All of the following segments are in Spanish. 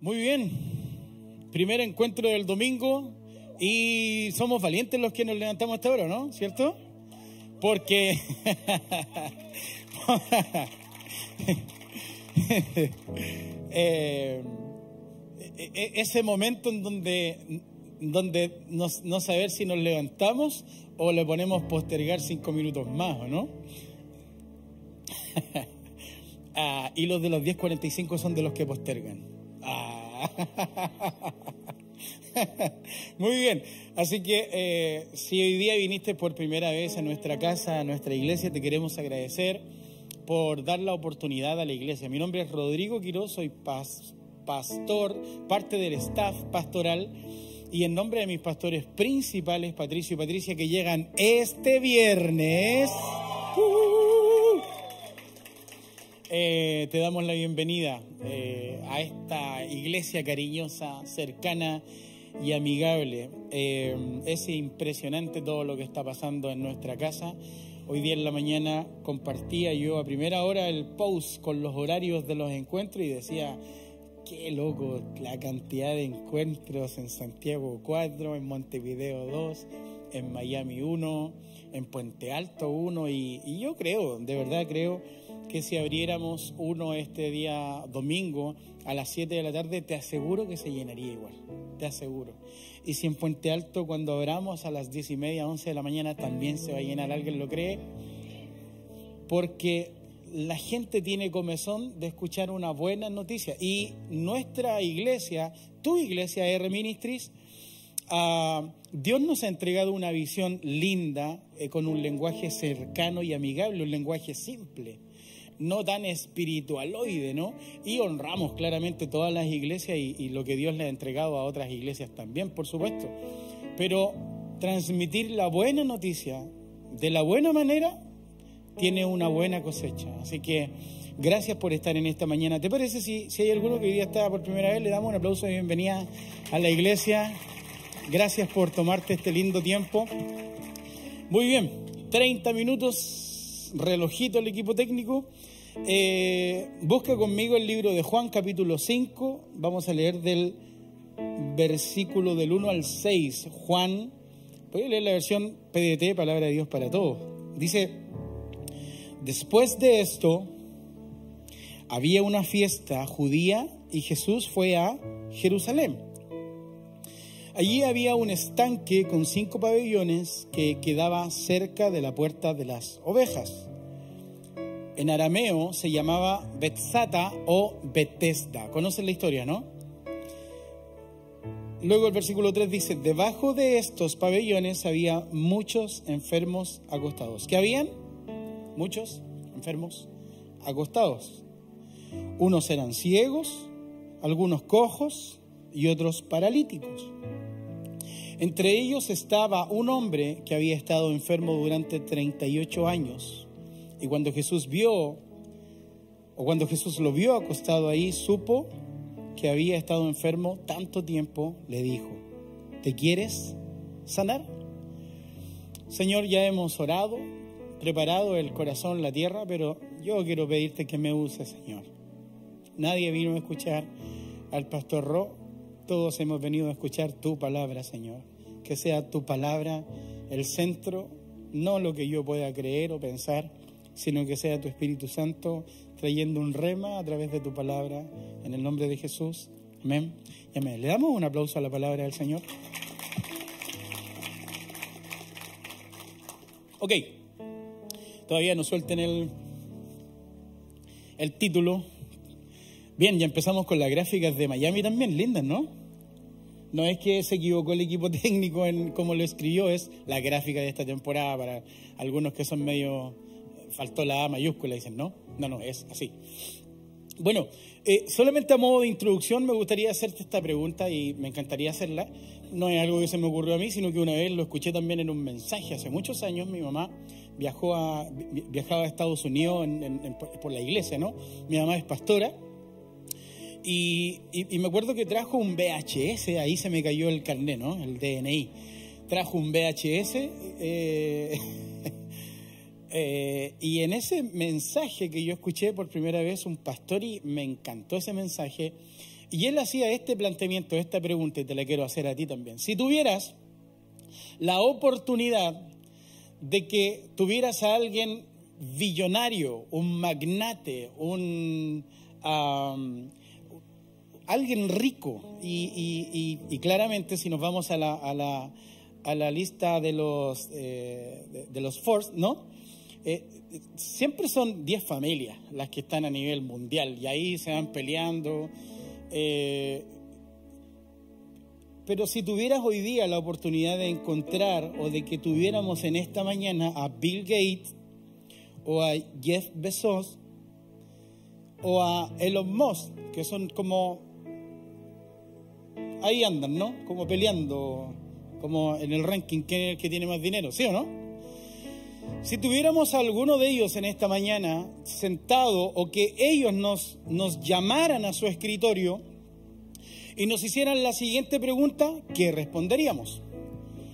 Muy bien. Primer encuentro del domingo y somos valientes los que nos levantamos a esta hora, ¿no? ¿Cierto? Porque eh, e- e- ese momento en donde, donde no, no saber si nos levantamos o le ponemos postergar cinco minutos más, ¿o no? Ah, y los de los 10.45 son de los que postergan. Muy bien, así que eh, si hoy día viniste por primera vez a nuestra casa, a nuestra iglesia, te queremos agradecer por dar la oportunidad a la iglesia. Mi nombre es Rodrigo Quiroz, soy pas- pastor, parte del staff pastoral y en nombre de mis pastores principales, Patricio y Patricia, que llegan este viernes. ¡uh! Eh, te damos la bienvenida eh, a esta iglesia cariñosa, cercana y amigable. Eh, es impresionante todo lo que está pasando en nuestra casa. Hoy día en la mañana compartía yo a primera hora el post con los horarios de los encuentros y decía, qué loco la cantidad de encuentros en Santiago 4, en Montevideo 2, en Miami 1, en Puente Alto 1 y, y yo creo, de verdad creo que si abriéramos uno este día domingo a las 7 de la tarde, te aseguro que se llenaría igual, te aseguro. Y si en Puente Alto cuando abramos a las 10 y media, 11 de la mañana también se va a llenar, ¿alguien lo cree? Porque la gente tiene comezón de escuchar una buena noticia. Y nuestra iglesia, tu iglesia R Ministries, ah, Dios nos ha entregado una visión linda, eh, con un lenguaje cercano y amigable, un lenguaje simple no tan espiritualoide, ¿no? Y honramos claramente todas las iglesias y, lo que Dios le ha entregado a otras iglesias también, por supuesto. Pero transmitir la buena noticia de la buena manera tiene una buena cosecha. Así que gracias por estar en esta mañana. ¿Te parece si, si hay alguno que hoy día está por primera vez? Le damos un aplauso de bienvenida a la iglesia. Gracias por tomarte este lindo tiempo. Muy bien, 30 minutos, relojito el equipo técnico. Eh, busca conmigo el libro de Juan capítulo 5, vamos a leer del versículo del 1 al 6. Juan, voy a leer la versión PDT, Palabra de Dios para Todos. Dice, después de esto, había una fiesta judía y Jesús fue a Jerusalén. Allí había un estanque con cinco pabellones que quedaba cerca de la puerta de las ovejas en arameo se llamaba Betzata o Betesda. ¿Conocen la historia, no? Luego el versículo 3 dice, debajo de estos pabellones había muchos enfermos acostados. ¿Qué habían? Muchos enfermos acostados. Unos eran ciegos, algunos cojos y otros paralíticos. Entre ellos estaba un hombre que había estado enfermo durante 38 años. Y cuando Jesús vio, o cuando Jesús lo vio acostado ahí, supo que había estado enfermo tanto tiempo, le dijo, ¿te quieres sanar? Señor, ya hemos orado, preparado el corazón, la tierra, pero yo quiero pedirte que me uses, Señor. Nadie vino a escuchar al pastor Ro, todos hemos venido a escuchar tu palabra, Señor. Que sea tu palabra el centro, no lo que yo pueda creer o pensar, sino que sea tu Espíritu Santo trayendo un rema a través de tu palabra, en el nombre de Jesús. Amén. Y amén. Le damos un aplauso a la palabra del Señor. Ok, todavía no suelten el, el título. Bien, ya empezamos con las gráficas de Miami también, lindas, ¿no? No es que se equivocó el equipo técnico en cómo lo escribió, es la gráfica de esta temporada para algunos que son medio faltó la A mayúscula, dicen, no, no, no, es así. Bueno, eh, solamente a modo de introducción me gustaría hacerte esta pregunta y me encantaría hacerla. No es algo que se me ocurrió a mí, sino que una vez lo escuché también en un mensaje. Hace muchos años mi mamá viajó a, viajaba a Estados Unidos por la iglesia, ¿no? Mi mamá es pastora. Y, me acuerdo que trajo un VHS, ahí se me cayó el carnet, ¿no? El DNI. Trajo un VHS. Eh, Eh, y en ese mensaje que yo escuché por primera vez un pastor y me encantó ese mensaje, Y él hacía este planteamiento, esta pregunta, y te la quiero hacer a ti también. Si tuvieras la oportunidad de que tuvieras a alguien billonario, un magnate, un alguien rico, y, claramente si nos vamos a la, lista de los, eh, Force, ¿no? Eh, siempre son 10 familias las que están a nivel mundial y ahí se van peleando. Eh, pero si tuvieras hoy día la oportunidad de encontrar o de que tuviéramos en esta mañana a Bill Gates o a Jeff Bezos o a Elon Musk, que son como... Ahí andan, ¿no? Como peleando, como en el ranking, ¿quién es el que tiene más dinero? ¿Sí o no? Si tuviéramos a alguno de ellos en esta mañana sentado o que ellos nos, nos llamaran a su escritorio, y nos hicieran la siguiente pregunta, ¿qué responderíamos?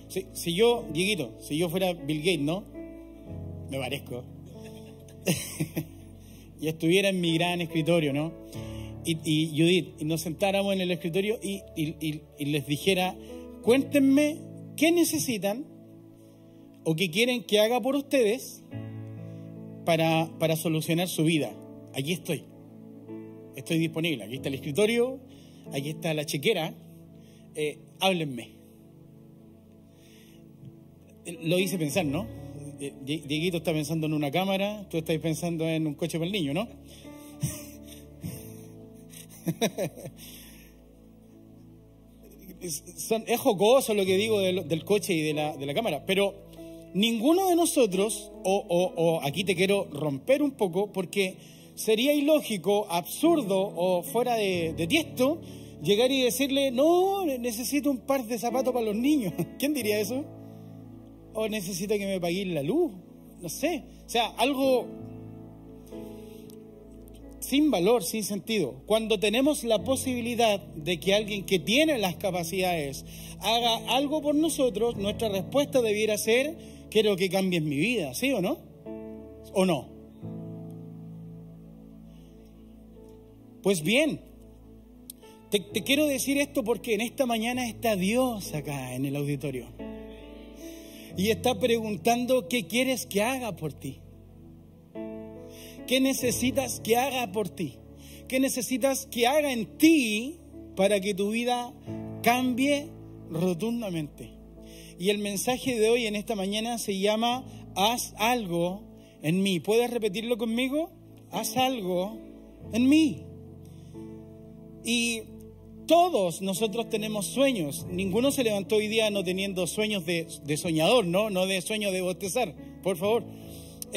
Si, si yo, Dieguito, si yo fuera Bill Gates, ¿no? Me parezco. y estuviera en mi gran escritorio, ¿no? Y, y Judith, y nos sentáramos en el escritorio y, les dijera, cuéntenme qué necesitan o qué quieren que haga por ustedes para, para solucionar su vida. Aquí estoy. Estoy disponible. Aquí está el escritorio, aquí está la chequera, eh, háblenme. Lo hice pensar, ¿no? Eh, Dieguito está pensando en una cámara, tú estás pensando en un coche para el niño, ¿no? es jocoso lo que digo del, coche y de la, cámara, pero ninguno de nosotros, o, aquí te quiero romper un poco, porque sería ilógico, absurdo o fuera de, de tiesto llegar y decirle, no, necesito un par de zapatos para los niños. ¿Quién diría eso? O necesito que me paguen la luz. No sé. O sea, algo sin valor, sin sentido. Cuando tenemos la posibilidad de que alguien que tiene las capacidades haga algo por nosotros, nuestra respuesta debiera ser, quiero que cambies mi vida, ¿sí o no? ¿O no? Pues bien, te, quiero decir esto porque en esta mañana está Dios acá en el auditorio. Y está preguntando qué quieres que haga por ti. ¿Qué necesitas que haga por ti? ¿Qué necesitas que haga en ti para que tu vida cambie rotundamente? Y el mensaje de hoy en esta mañana se llama Haz algo en mí. ¿Puedes repetirlo conmigo? Haz algo en mí. Y todos nosotros tenemos sueños. Ninguno se levantó hoy día no teniendo sueños de, soñador, ¿no? No de sueño de bostezar, por favor.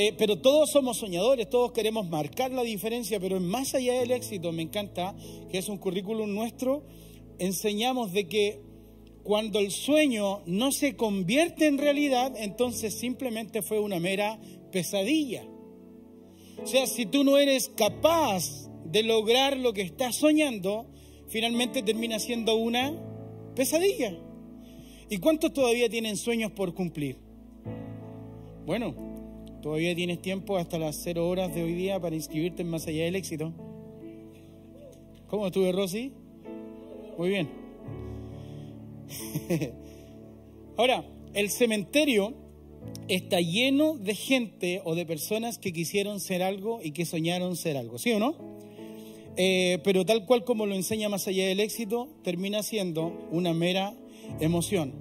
Eh, pero todos somos soñadores, todos queremos marcar la diferencia, pero más allá del éxito, me encanta que es un currículum nuestro, enseñamos de que cuando el sueño no se convierte en realidad, entonces simplemente fue una mera pesadilla. O sea, si tú no eres capaz de lograr lo que estás soñando, finalmente termina siendo una pesadilla. ¿Y cuántos todavía tienen sueños por cumplir? Bueno, todavía tienes tiempo hasta las cero horas de hoy día para inscribirte en Más Allá del Éxito. ¿Cómo estuve, Rosy? Muy bien. Ahora, el cementerio está lleno de gente o de personas que quisieron ser algo y que soñaron ser algo, ¿sí o no? Eh, pero tal cual como lo enseña más allá del éxito, termina siendo una mera emoción.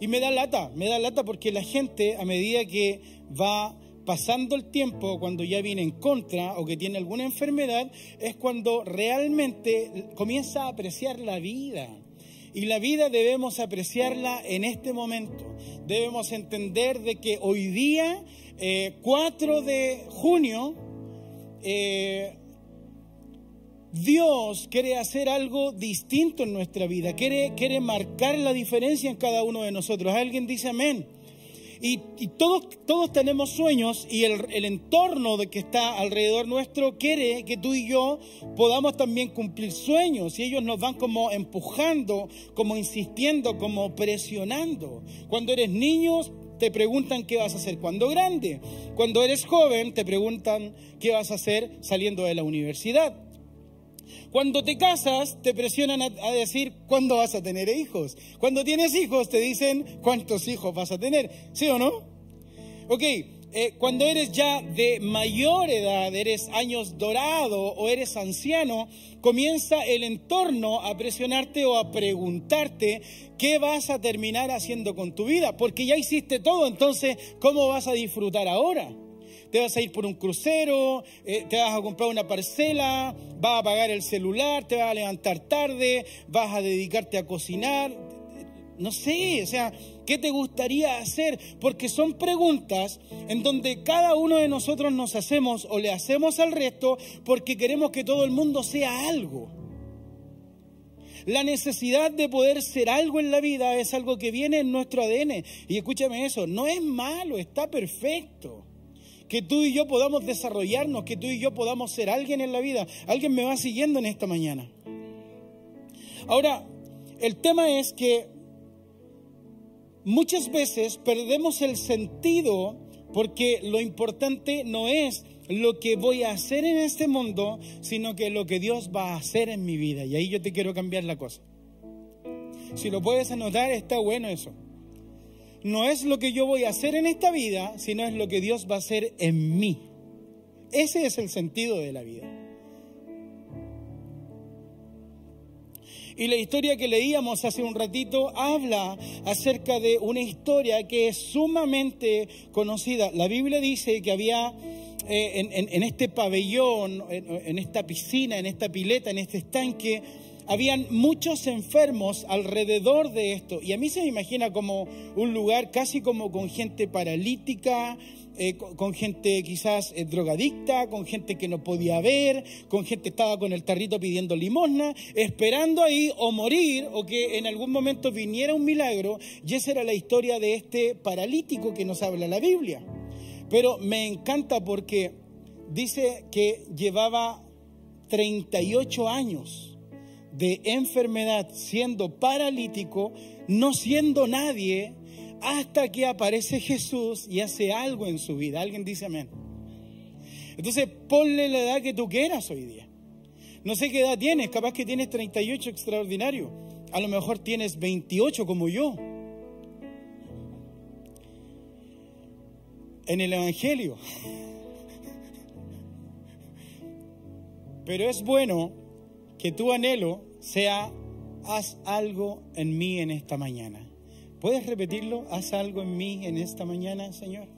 Y me da lata, me da lata porque la gente a medida que va pasando el tiempo, cuando ya viene en contra o que tiene alguna enfermedad, es cuando realmente comienza a apreciar la vida. Y la vida debemos apreciarla en este momento. Debemos entender de que hoy día, 4 eh, de junio, eh, Dios quiere hacer algo distinto en nuestra vida, quiere, quiere marcar la diferencia en cada uno de nosotros. Alguien dice amén. Y, todos, todos tenemos sueños y el, el, entorno de que está alrededor nuestro quiere que tú y yo podamos también cumplir sueños y ellos nos van como empujando, como insistiendo, como presionando. Cuando eres niño te preguntan qué vas a hacer cuando grande. Cuando eres joven te preguntan qué vas a hacer saliendo de la universidad. Cuando te casas, te presionan a, decir cuándo vas a tener hijos. Cuando tienes hijos, te dicen cuántos hijos vas a tener. ¿Sí o no? Ok, eh, cuando eres ya de mayor edad, eres años dorado o eres anciano, comienza el entorno a presionarte o a preguntarte qué vas a terminar haciendo con tu vida, porque ya hiciste todo, entonces, ¿cómo vas a disfrutar ahora? Te vas a ir por un crucero, eh, te vas a comprar una parcela, vas a pagar el celular, te vas a levantar tarde, vas a dedicarte a cocinar. No sé, o sea, ¿qué te gustaría hacer? Porque son preguntas en donde cada uno de nosotros nos hacemos o le hacemos al resto porque queremos que todo el mundo sea algo. La necesidad de poder ser algo en la vida es algo que viene en nuestro ADN. Y escúchame eso, no es malo, está perfecto que tú y yo podamos desarrollarnos, que tú y yo podamos ser alguien en la vida. Alguien me va siguiendo en esta mañana. Ahora, el tema es que muchas veces perdemos el sentido porque lo importante no es lo que voy a hacer en este mundo, sino que lo que Dios va a hacer en mi vida. Y ahí yo te quiero cambiar la cosa. Si lo puedes anotar, está bueno eso no es lo que yo voy a hacer en esta vida, sino es lo que Dios va a hacer en mí. Ese es el sentido de la vida. Y la historia que leíamos hace un ratito habla acerca de una historia que es sumamente conocida. La Biblia dice que había eh, en, este pabellón, en esta piscina, en esta pileta, en este estanque, habían muchos enfermos alrededor de esto. Y a mí se me imagina como un lugar casi como con gente paralítica, eh, con, gente quizás eh, drogadicta, con gente que no podía ver, con gente que estaba con el tarrito pidiendo limosna, esperando ahí o morir o que en algún momento viniera un milagro. Y esa era la historia de este paralítico que nos habla la Biblia. Pero me encanta porque dice que llevaba 38 años de enfermedad, siendo paralítico, no siendo nadie, hasta que aparece Jesús y hace algo en su vida. Alguien dice amén. Entonces, ponle la edad que tú quieras hoy día. No sé qué edad tienes, capaz que tienes 38 extraordinario. A lo mejor tienes 28 como yo. En el Evangelio. Pero es bueno que tu anhelo sea, haz algo en mí en esta mañana. ¿Puedes repetirlo? Haz algo en mí en esta mañana, Señor.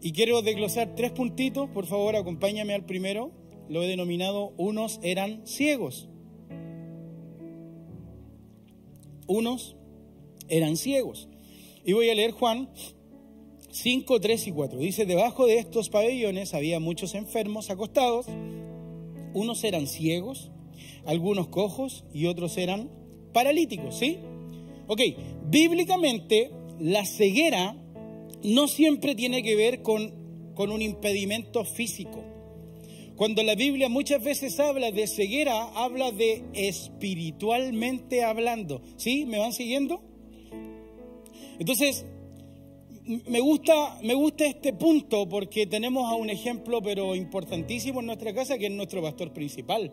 Y quiero desglosar tres puntitos, por favor, acompáñame al primero. Lo he denominado, unos eran ciegos. Unos eran ciegos. Y voy a leer Juan 5, 3 y 4. Dice, debajo de estos pabellones había muchos enfermos acostados unos eran ciegos, algunos cojos y otros eran paralíticos, ¿sí? Ok, bíblicamente la ceguera no siempre tiene que ver con, con un impedimento físico. Cuando la Biblia muchas veces habla de ceguera, habla de espiritualmente hablando. ¿Sí? ¿Me van siguiendo? Entonces, me gusta, me gusta este punto porque tenemos a un ejemplo, pero importantísimo en nuestra casa, que es nuestro pastor principal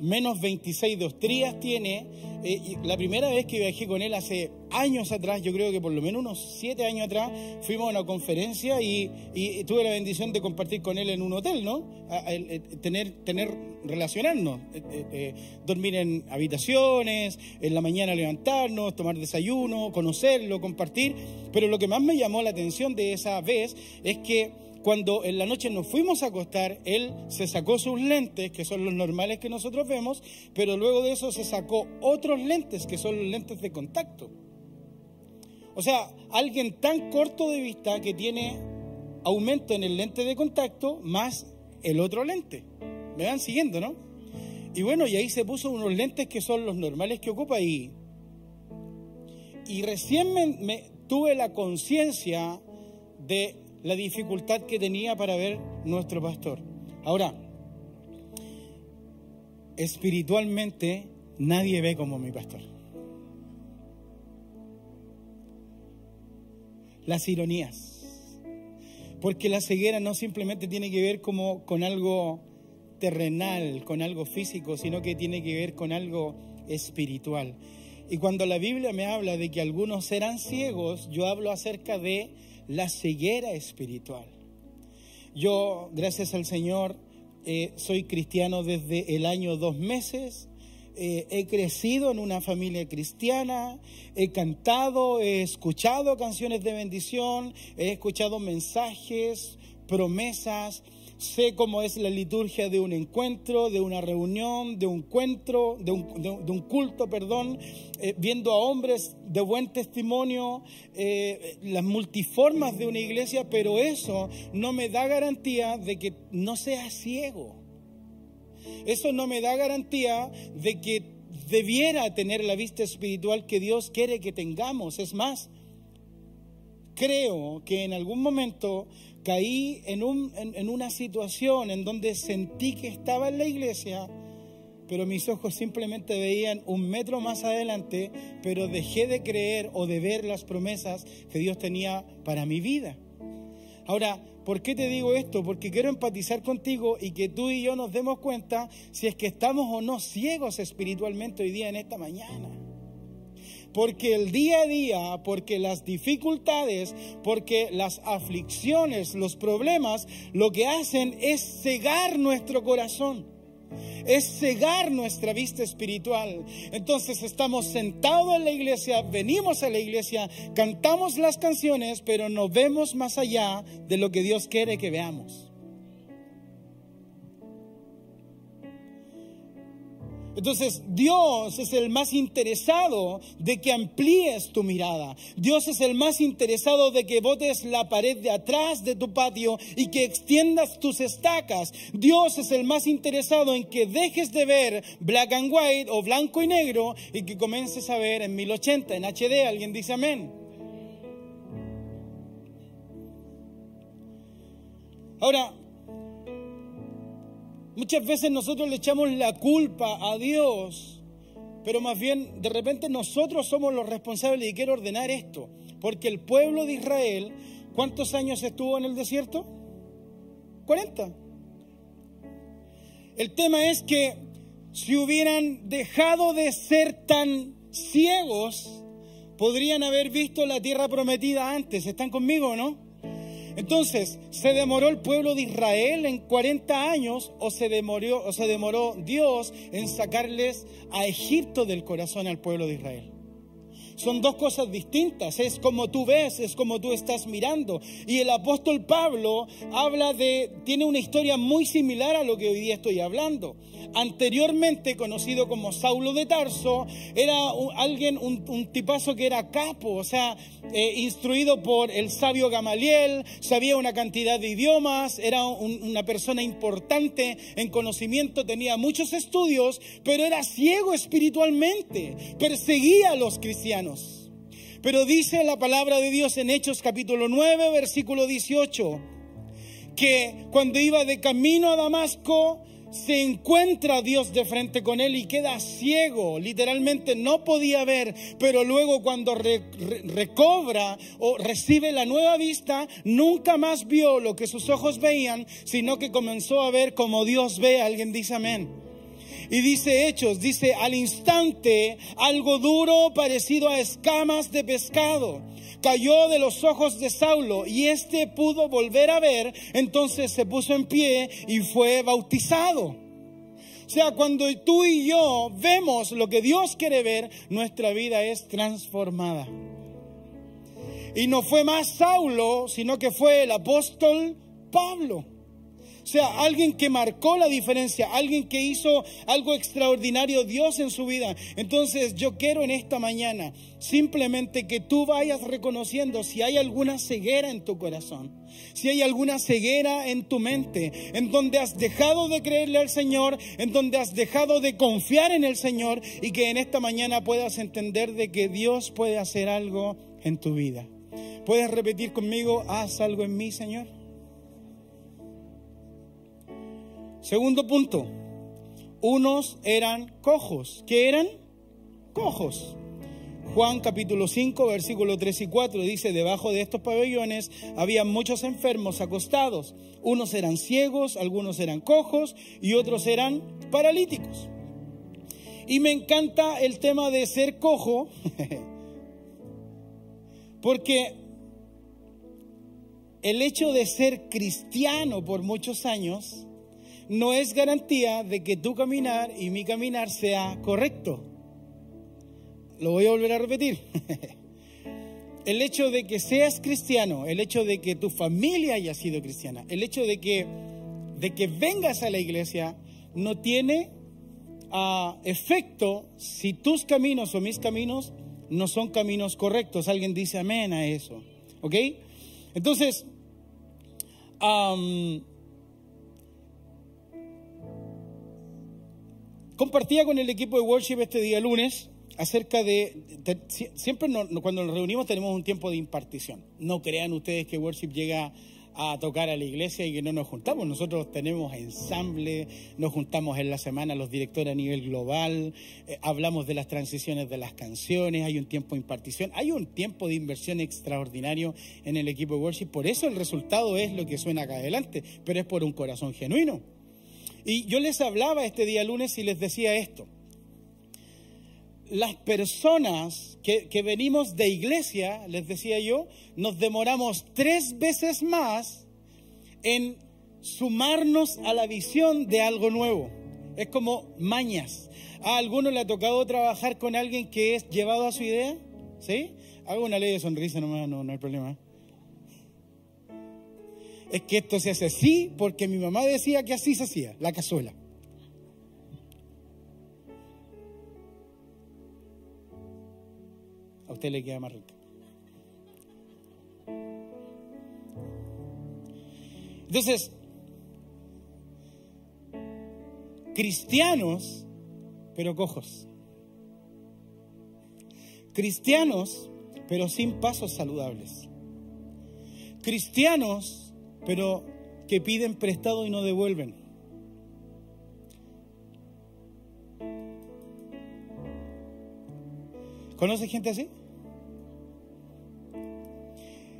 menos 26 de Ostrías tiene. Eh, la primera vez que viajé con él hace años atrás, yo creo que por lo menos unos 7 años atrás, fuimos a una conferencia y, tuve la bendición de compartir con él en un hotel, ¿no? tener, tener, relacionarnos, eh, eh, dormir en habitaciones, en la mañana levantarnos, tomar desayuno, conocerlo, compartir. Pero lo que más me llamó la atención de esa vez es que cuando en la noche nos fuimos a acostar, él se sacó sus lentes, que son los normales que nosotros vemos, pero luego de eso se sacó otros lentes, que son los lentes de contacto. O sea, alguien tan corto de vista que tiene aumento en el lente de contacto más el otro lente. Me van siguiendo, ¿no? Y bueno, y ahí se puso unos lentes que son los normales que ocupa y, y recién me tuve la conciencia de la dificultad que tenía para ver nuestro pastor. Ahora, espiritualmente nadie ve como mi pastor. Las ironías. Porque la ceguera no simplemente tiene que ver como con algo terrenal, con algo físico, sino que tiene que ver con algo espiritual. Y cuando la Biblia me habla de que algunos serán ciegos, yo hablo acerca de la ceguera espiritual. Yo, gracias al Señor, eh, soy cristiano desde el año dos meses. Eh, he crecido en una familia cristiana, he cantado, he escuchado canciones de bendición, he escuchado mensajes, promesas, sé cómo es la liturgia de un encuentro, de una reunión, de un encuentro, de un, culto, perdón, eh, viendo a hombres de buen testimonio, eh, las multiformas de una iglesia, pero eso no me da garantía de que no sea ciego. Eso no me da garantía de que debiera tener la vista espiritual que Dios quiere que tengamos. Es más, creo que en algún momento caí en, un, en, una situación en donde sentí que estaba en la iglesia, pero mis ojos simplemente veían un metro más adelante, pero dejé de creer o de ver las promesas que Dios tenía para mi vida. Ahora, ¿por qué te digo esto? Porque quiero empatizar contigo y que tú y yo nos demos cuenta si es que estamos o no ciegos espiritualmente hoy día en esta mañana. Porque el día a día, porque las dificultades, porque las aflicciones, los problemas, lo que hacen es cegar nuestro corazón es cegar nuestra vista espiritual. Entonces estamos sentados en la iglesia, venimos a la iglesia, cantamos las canciones, pero no vemos más allá de lo que Dios quiere que veamos. Entonces Dios es el más interesado de que amplíes tu mirada. Dios es el más interesado de que botes la pared de atrás de tu patio y que extiendas tus estacas. Dios es el más interesado en que dejes de ver black and white o blanco y negro y que comiences a ver en 1080, en HD. ¿Alguien dice amén? Ahora, Muchas veces nosotros le echamos la culpa a Dios, pero más bien de repente nosotros somos los responsables y quiero ordenar esto, porque el pueblo de Israel, ¿cuántos años estuvo en el desierto? 40. El tema es que si hubieran dejado de ser tan ciegos, podrían haber visto la tierra prometida antes. ¿Están conmigo o no? Entonces, ¿se demoró el pueblo de Israel en 40 años o se demoró, o se demoró Dios en sacarles a Egipto del corazón al pueblo de Israel? Son dos cosas distintas, es como tú ves, es como tú estás mirando. Y el apóstol Pablo habla de, tiene una historia muy similar a lo que hoy día estoy hablando anteriormente conocido como Saulo de Tarso, era alguien, un, tipazo que era capo, o sea, eh, instruido por el sabio Gamaliel, sabía una cantidad de idiomas, era una persona importante en conocimiento, tenía muchos estudios, pero era ciego espiritualmente, perseguía a los cristianos. Pero dice la palabra de Dios en Hechos capítulo 9, versículo 18, que cuando iba de camino a Damasco, se encuentra Dios de frente con él y queda ciego, literalmente no podía ver, pero luego cuando recobra o recibe la nueva vista, nunca más vio lo que sus ojos veían, sino que comenzó a ver como Dios ve, alguien dice amén. Y dice Hechos, dice al instante algo duro parecido a escamas de pescado cayó de los ojos de Saulo y éste pudo volver a ver, entonces se puso en pie y fue bautizado. O sea, cuando tú y yo vemos lo que Dios quiere ver, nuestra vida es transformada. Y no fue más Saulo, sino que fue el apóstol Pablo. O sea, alguien que marcó la diferencia, alguien que hizo algo extraordinario Dios en su vida. Entonces yo quiero en esta mañana simplemente que tú vayas reconociendo si hay alguna ceguera en tu corazón, si hay alguna ceguera en tu mente, en donde has dejado de creerle al Señor, en donde has dejado de confiar en el Señor y que en esta mañana puedas entender de que Dios puede hacer algo en tu vida. ¿Puedes repetir conmigo, haz algo en mí, Señor? Segundo punto, unos eran cojos. ¿Qué eran? Cojos. Juan capítulo 5, versículo 3 y 4 dice, debajo de estos pabellones había muchos enfermos acostados. Unos eran ciegos, algunos eran cojos y otros eran paralíticos. Y me encanta el tema de ser cojo, porque el hecho de ser cristiano por muchos años no es garantía de que tu caminar y mi caminar sea correcto. Lo voy a volver a repetir. el hecho de que seas cristiano, el hecho de que tu familia haya sido cristiana, el hecho de que, de que vengas a la iglesia, no tiene uh, efecto si tus caminos o mis caminos no son caminos correctos. Alguien dice amén a eso. ¿Ok? Entonces, compartía con el equipo de worship este día lunes acerca de, siempre cuando nos reunimos tenemos un tiempo de impartición. No crean ustedes que worship llega a tocar a la iglesia y que no nos juntamos. Nosotros tenemos ensamble, nos juntamos en la semana los directores a nivel global, eh, hablamos de las transiciones de las canciones, hay un tiempo de impartición, hay un tiempo de inversión extraordinario en el equipo de worship. Por eso el resultado es lo que suena acá adelante, pero es por un corazón genuino. Y yo les hablaba este día lunes y les decía esto las personas que, venimos de iglesia, les decía yo, nos demoramos tres veces más en sumarnos a la visión de algo nuevo. Es como mañas. ¿A alguno le ha tocado trabajar con alguien que es llevado a su idea? ¿Sí? Hago una ley de sonrisa nomás, no, no hay problema. Es que esto se hace así porque mi mamá decía que así se hacía, la cazuela. a usted le queda más rico. Entonces, cristianos, pero cojos. Cristianos, pero sin pasos saludables. Cristianos, pero que piden prestado y no devuelven. ¿Conoce gente así?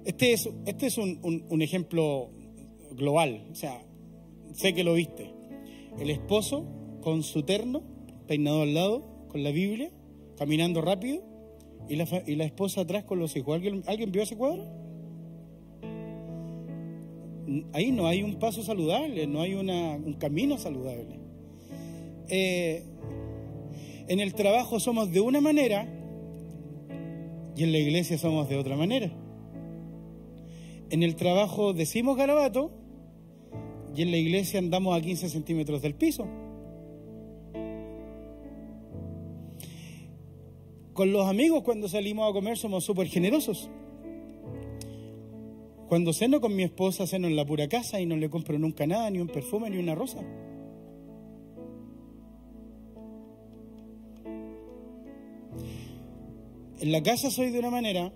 Este es, este es un, ejemplo global, o sea, sé que lo viste. El esposo con su terno, peinado al lado, con la Biblia, caminando rápido, y la, y la esposa atrás con los hijos. ¿Alguien, ¿Alguien vio ese cuadro? Ahí no hay un paso saludable, no hay un camino saludable. Eh, en el trabajo somos de una manera y en la iglesia somos de otra manera. En el trabajo decimos garabato y en la iglesia andamos a 15 centímetros del piso. Con los amigos cuando salimos a comer somos súper generosos. Cuando ceno con mi esposa, ceno en la pura casa y no le compro nunca nada, ni un perfume, ni una rosa. En la casa soy de una manera,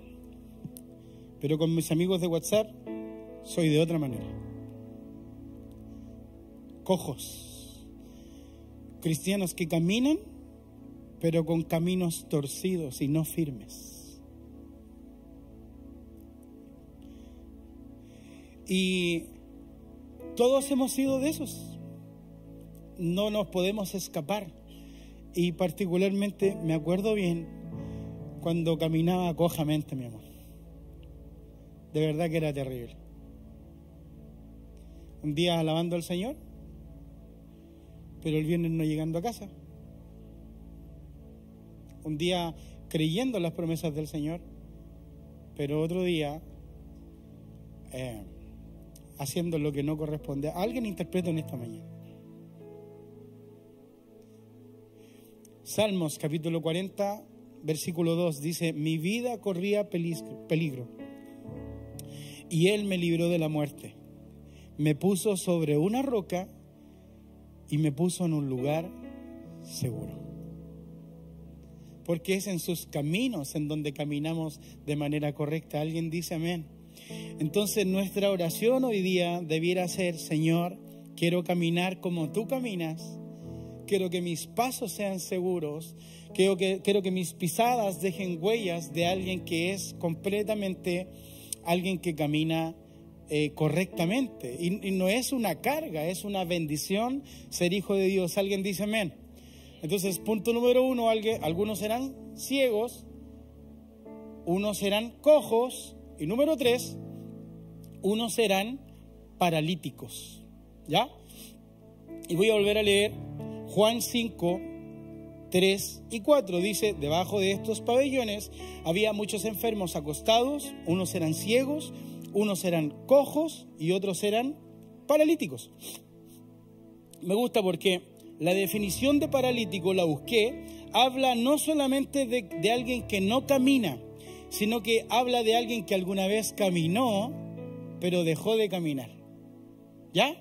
pero con mis amigos de WhatsApp soy de otra manera. Cojos, cristianos que caminan, pero con caminos torcidos y no firmes. Y todos hemos sido de esos. No nos podemos escapar. Y particularmente me acuerdo bien cuando caminaba cojamente, mi amor. De verdad que era terrible. Un día alabando al Señor, pero el viernes no llegando a casa. Un día creyendo las promesas del Señor, pero otro día eh, haciendo lo que no corresponde. Alguien interpreta en esta mañana. Salmos capítulo 40, versículo 2 dice, mi vida corría peligro y Él me libró de la muerte. Me puso sobre una roca y me puso en un lugar seguro. Porque es en sus caminos en donde caminamos de manera correcta. Alguien dice amén. Entonces nuestra oración hoy día debiera ser, Señor, quiero caminar como tú caminas quiero que mis pasos sean seguros, quiero que, quiero que mis pisadas dejen huellas de alguien que es completamente alguien que camina eh, correctamente. Y, no es una carga, es una bendición ser hijo de Dios. Alguien dice amén. Entonces, punto número uno, algunos serán ciegos, unos serán cojos, y número tres, unos serán paralíticos. ¿Ya? Y voy a volver a leer Juan 5, 3 y 4. Dice, debajo de estos pabellones había muchos enfermos acostados, unos eran ciegos, unos eran cojos y otros eran paralíticos. Me gusta porque la definición de paralítico la busqué, habla no solamente de, de alguien que no camina, sino que habla de alguien que alguna vez caminó, pero dejó de caminar. ¿Ya?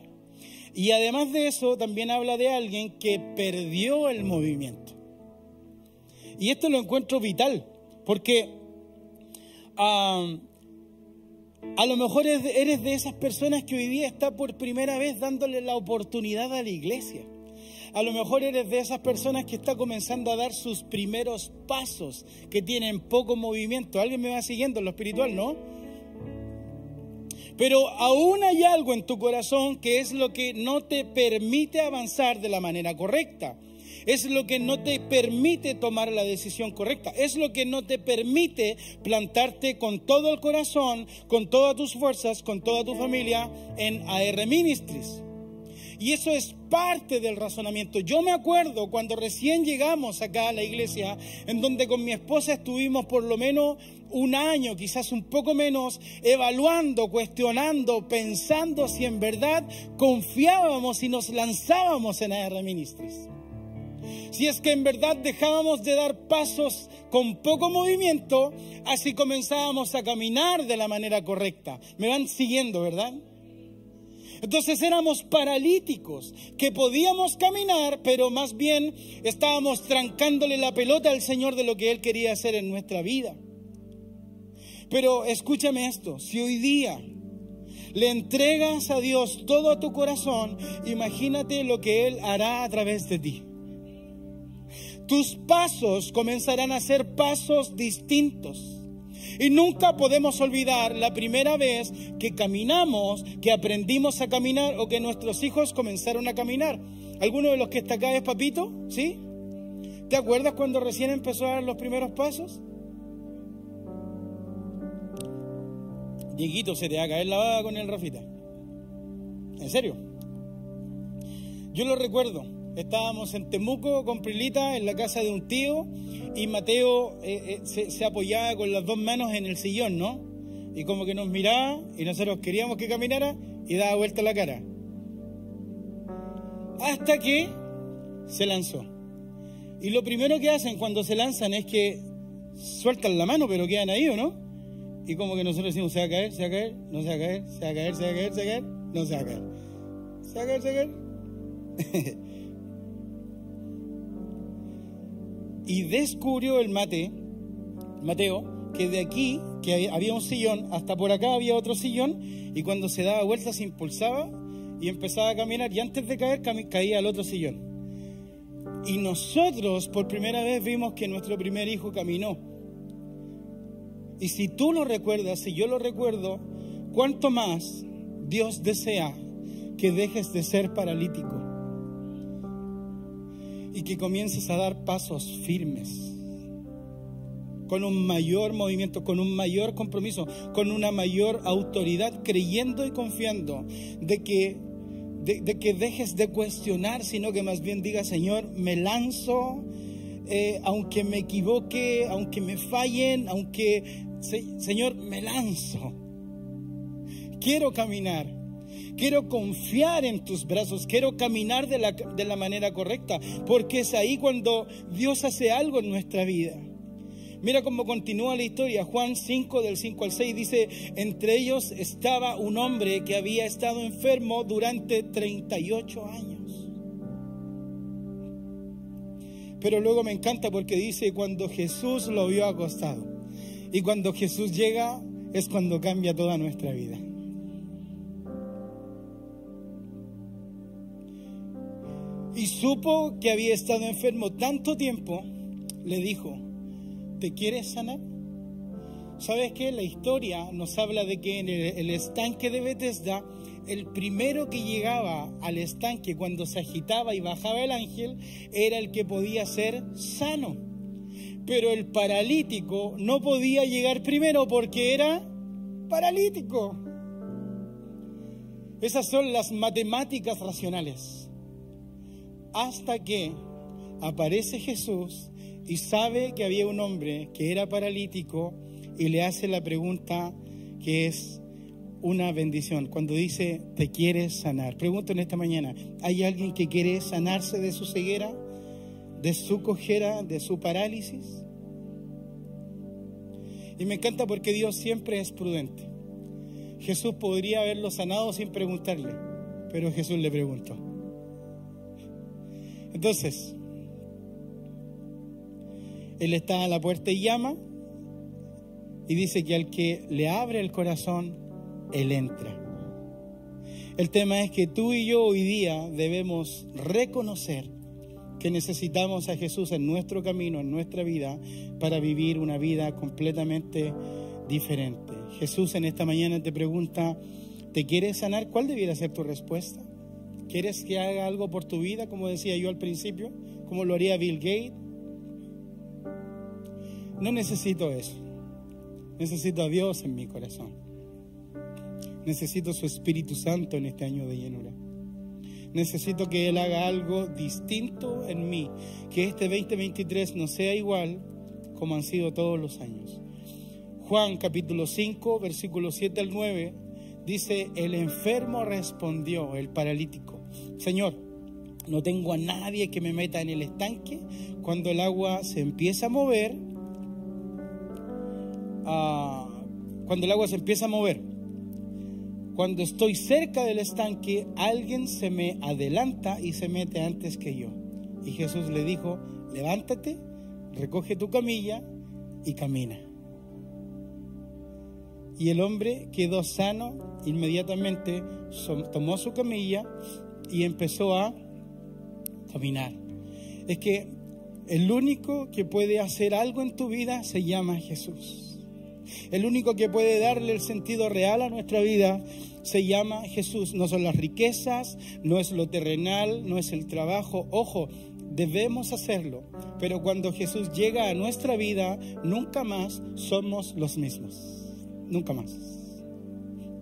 Y además de eso, también habla de alguien que perdió el movimiento. Y esto lo encuentro vital, porque a lo mejor eres de esas personas que hoy día está por primera vez dándole la oportunidad a la iglesia. A lo mejor eres de esas personas que está comenzando a dar sus primeros pasos, que tienen poco movimiento. Alguien me va siguiendo en lo espiritual, ¿no? Pero aún hay algo en tu corazón que es lo que no te permite avanzar de la manera correcta. Es lo que no te permite tomar la decisión correcta. Es lo que no te permite plantarte con todo el corazón, con todas tus fuerzas, con toda tu familia en AR Ministries. Y eso es parte del razonamiento. Yo me acuerdo cuando recién llegamos acá a la iglesia, en donde con mi esposa estuvimos por lo menos un año, quizás un poco menos, evaluando, cuestionando, pensando si en verdad confiábamos y nos lanzábamos en AR Ministries. Si es que en verdad dejábamos de dar pasos con poco movimiento, así comenzábamos a caminar de la manera correcta. Me van siguiendo, ¿verdad? Entonces éramos paralíticos, que podíamos caminar, pero más bien estábamos trancándole la pelota al Señor de lo que Él quería hacer en nuestra vida. Pero escúchame esto, si hoy día le entregas a Dios todo tu corazón, imagínate lo que Él hará a través de ti. Tus pasos comenzarán a ser pasos distintos. Y nunca podemos olvidar la primera vez que caminamos, que aprendimos a caminar o que nuestros hijos comenzaron a caminar. ¿Alguno de los que está acá es papito? ¿Sí? ¿Te acuerdas cuando recién empezó a dar los primeros pasos? Dieguito, se te va a caer la baba con el Rafita. ¿En serio? Yo lo recuerdo. Estábamos en Temuco con Prilita en la casa de un tío y Mateo eh, eh, se, apoyaba con las dos manos en el sillón, ¿no? Y como que nos miraba y nosotros queríamos que caminara y daba vuelta la cara. Hasta que se lanzó. Y lo primero que hacen cuando se lanzan es que sueltan la mano, pero quedan ahí, ¿o no? Y como que nosotros decimos, se va a caer, se va a caer, no se va a caer, se va a caer, se va a caer, se va a caer, no se va a caer. Se va a caer, se va a caer. y descubrió el mate, Mateo, que de aquí, que había un sillón, hasta por acá había otro sillón, y cuando se daba vuelta se impulsaba y empezaba a caminar, y antes de caer caía al otro sillón. Y nosotros por primera vez vimos que nuestro primer hijo caminó y si tú lo recuerdas, si yo lo recuerdo, ¿cuánto más Dios desea que dejes de ser paralítico? Y que comiences a dar pasos firmes, con un mayor movimiento, con un mayor compromiso, con una mayor autoridad, creyendo y confiando de que, de, que dejes de cuestionar, sino que más bien digas, Señor, me lanzo, eh, aunque me equivoque, aunque me fallen, aunque Señor, me lanzo. Quiero caminar. Quiero confiar en tus brazos. Quiero caminar de la, de la manera correcta. Porque es ahí cuando Dios hace algo en nuestra vida. Mira cómo continúa la historia. Juan 5 del 5 al 6 dice, entre ellos estaba un hombre que había estado enfermo durante 38 años. Pero luego me encanta porque dice, cuando Jesús lo vio acostado. Y cuando Jesús llega es cuando cambia toda nuestra vida. Y supo que había estado enfermo tanto tiempo, le dijo, ¿te quieres sanar? ¿Sabes qué? La historia nos habla de que en el, estanque de Bethesda, el primero que llegaba al estanque cuando se agitaba y bajaba el ángel era el que podía ser sano. Pero el paralítico no podía llegar primero porque era paralítico. Esas son las matemáticas racionales. Hasta que aparece Jesús y sabe que había un hombre que era paralítico y le hace la pregunta que es una bendición. Cuando dice, te quieres sanar. Pregunto en esta mañana, ¿hay alguien que quiere sanarse de su ceguera, de su cojera, de su parálisis? Y me encanta porque Dios siempre es prudente. Jesús podría haberlo sanado sin preguntarle, pero Jesús le preguntó. Entonces, Él está a la puerta y llama, y dice que al que le abre el corazón, Él entra. El tema es que tú y yo hoy día debemos reconocer que necesitamos a Jesús en nuestro camino, en nuestra vida, para vivir una vida completamente diferente. Jesús en esta mañana te pregunta, ¿te quieres sanar? ¿Cuál debiera ser tu respuesta? ¿Quieres que haga algo por tu vida, como decía yo al principio, como lo haría Bill Gates? No necesito eso. Necesito a Dios en mi corazón. Necesito su Espíritu Santo en este año de llenura. Necesito que Él haga algo distinto en mí, que este 2023 no sea igual como han sido todos los años. Juan capítulo 5, versículo 7 al 9, dice, el enfermo respondió, el paralítico, Señor, no tengo a nadie que me meta en el estanque cuando el agua se empieza a mover cuando el agua se empieza a mover, cuando estoy cerca del estanque, alguien se me adelanta y se mete antes que yo. Y Jesús le dijo, levántate, recoge tu camilla y camina. Y el hombre quedó sano, inmediatamente tomó su camilla y empezó a caminar. Es que el único que puede hacer algo en tu vida se llama Jesús. El único que puede darle el sentido real a nuestra vida se llama Jesús. No son las riquezas, no es lo terrenal, no es el trabajo. Ojo, debemos hacerlo. Pero cuando Jesús llega a nuestra vida, nunca más somos los mismos. Nunca más.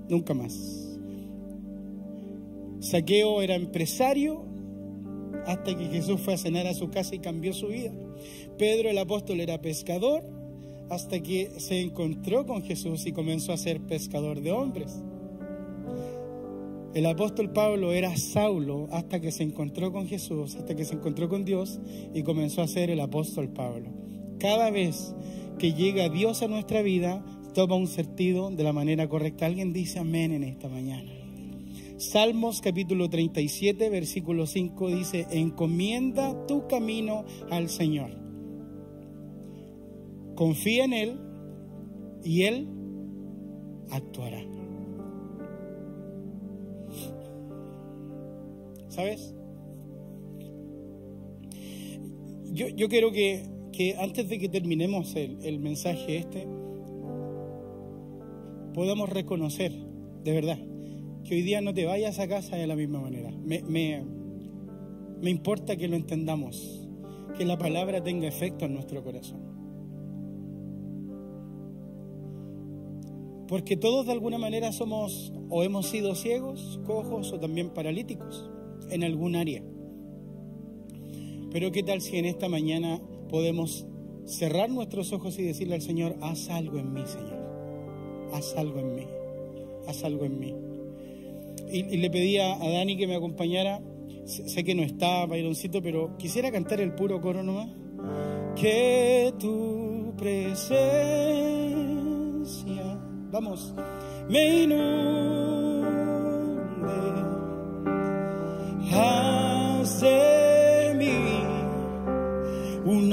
Nunca más. Saqueo era empresario hasta que Jesús fue a cenar a su casa y cambió su vida. Pedro el apóstol era pescador hasta que se encontró con Jesús y comenzó a ser pescador de hombres. El apóstol Pablo era Saulo hasta que se encontró con Jesús, hasta que se encontró con Dios y comenzó a ser el apóstol Pablo. Cada vez que llega Dios a nuestra vida, toma un sentido de la manera correcta. Alguien dice amén en esta mañana. Salmos capítulo 37, versículo 5 dice, encomienda tu camino al Señor confía en Él y Él actuará. ¿Sabes? Yo, yo quiero que, que, antes de que terminemos el, el mensaje este, podamos reconocer, de verdad, que hoy día no te vayas a casa de la misma manera. Me, me, me importa que lo entendamos, que la palabra tenga efecto en nuestro corazón. Porque todos de alguna manera somos o hemos sido ciegos, cojos o también paralíticos en algún área. Pero qué tal si en esta mañana podemos cerrar nuestros ojos y decirle al Señor, haz algo en mí, Señor. Haz algo en mí. Haz algo en mí. Y, le pedía a Dani que me acompañara. Sé que no está, Baironcito, pero quisiera cantar el puro coro nomás. Que tu presencia Vamos. Me inunde. Haz de mí un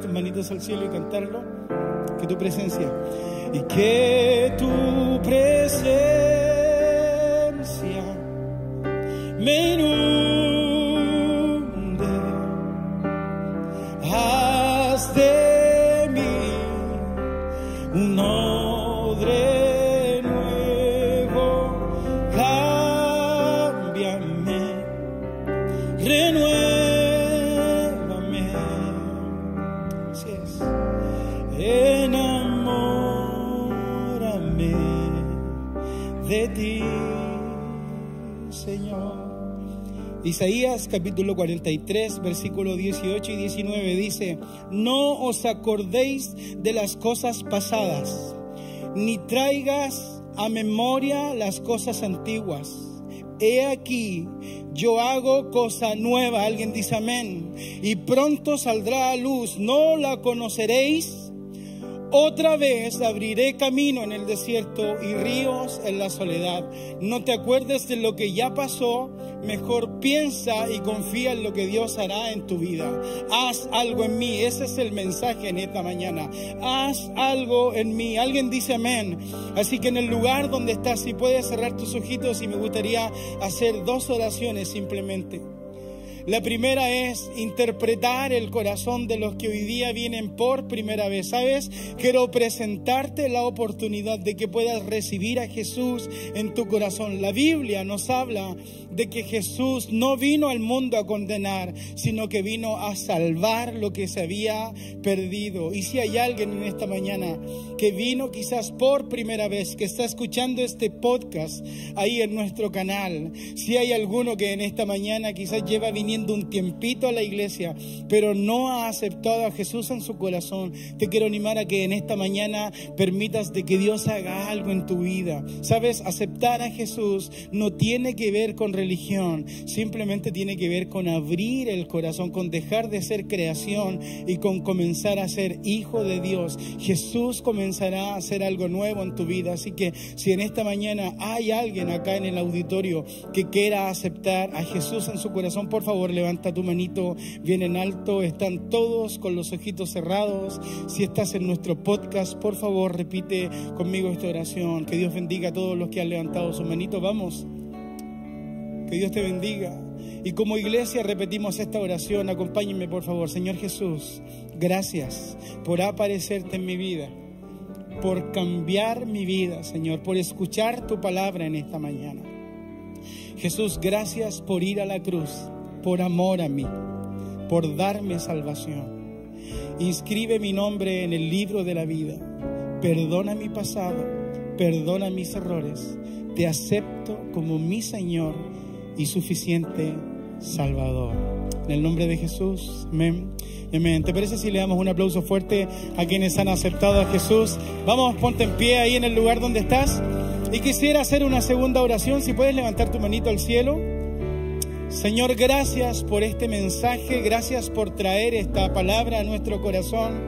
tus manitos al cielo y cantarlo. Que tu presencia y que tu presencia me. Ti, Señor. Isaías capítulo 43, versículo 18 y 19 dice, no os acordéis de las cosas pasadas, ni traigas a memoria las cosas antiguas. He aquí, yo hago cosa nueva, alguien dice amén, y pronto saldrá a luz, no la conoceréis. Otra vez abriré camino en el desierto y ríos en la soledad. No te acuerdes de lo que ya pasó, mejor piensa y confía en lo que Dios hará en tu vida. Haz algo en mí, ese es el mensaje en esta mañana. Haz algo en mí. Alguien dice amén. Así que en el lugar donde estás, si puedes cerrar tus ojitos y me gustaría hacer dos oraciones simplemente. La primera es interpretar el corazón de los que hoy día vienen por primera vez. ¿Sabes? Quiero presentarte la oportunidad de que puedas recibir a Jesús en tu corazón. La Biblia nos habla de que Jesús no vino al mundo a condenar, sino que vino a salvar lo que se había perdido. Y si hay alguien en esta mañana que vino quizás por primera vez, que está escuchando este podcast ahí en nuestro canal, si hay alguno que en esta mañana quizás lleva viniendo un tiempito a la iglesia, pero no ha aceptado a Jesús en su corazón, te quiero animar a que en esta mañana permitas de que Dios haga algo en tu vida. Sabes, aceptar a Jesús no tiene que ver con religión, simplemente tiene que ver con abrir el corazón, con dejar de ser creación y con comenzar a ser hijo de Dios. Jesús comenzará a hacer algo nuevo en tu vida, así que si en esta mañana hay alguien acá en el auditorio que quiera aceptar a Jesús en su corazón, por levanta tu manito bien en alto. Están todos con los ojitos cerrados. Si estás en nuestro podcast, por favor, repite conmigo esta oración. Que Dios bendiga a todos los que han levantado su manito. Vamos. Que Dios te bendiga. Y como iglesia repetimos esta oración. Acompáñenme, por favor. Señor Jesús, gracias por aparecerte en mi vida por cambiar mi vida, Señor, por escuchar tu palabra en esta mañana. Jesús, gracias por ir a la cruz por amor a mí, por darme salvación. Inscribe mi nombre en el libro de la vida. Perdona mi pasado, perdona mis errores. Te acepto como mi Señor y suficiente Salvador. En el nombre de Jesús, amén. Amén. ¿Te parece si le damos un aplauso fuerte a quienes han aceptado a Jesús? Vamos, ponte en pie ahí en el lugar donde estás. Y quisiera hacer una segunda oración. Si puedes levantar tu manito al cielo. Señor, gracias por este mensaje, gracias por traer esta palabra a nuestro corazón.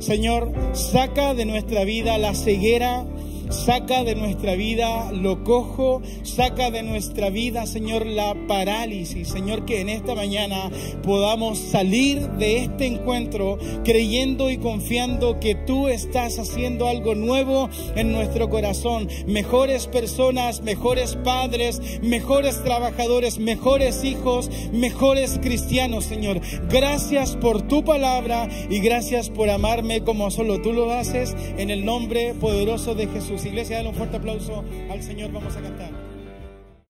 Señor, saca de nuestra vida la ceguera Saca de nuestra vida lo cojo, saca de nuestra vida, Señor, la parálisis. Señor, que en esta mañana podamos salir de este encuentro creyendo y confiando que tú estás haciendo algo nuevo en nuestro corazón. Mejores personas, mejores padres, mejores trabajadores, mejores hijos, mejores cristianos, Señor. Gracias por tu palabra y gracias por amarme como solo tú lo haces en el nombre poderoso de Jesús. Iglesia, dale un fuerte aplauso al Señor. Vamos a cantar.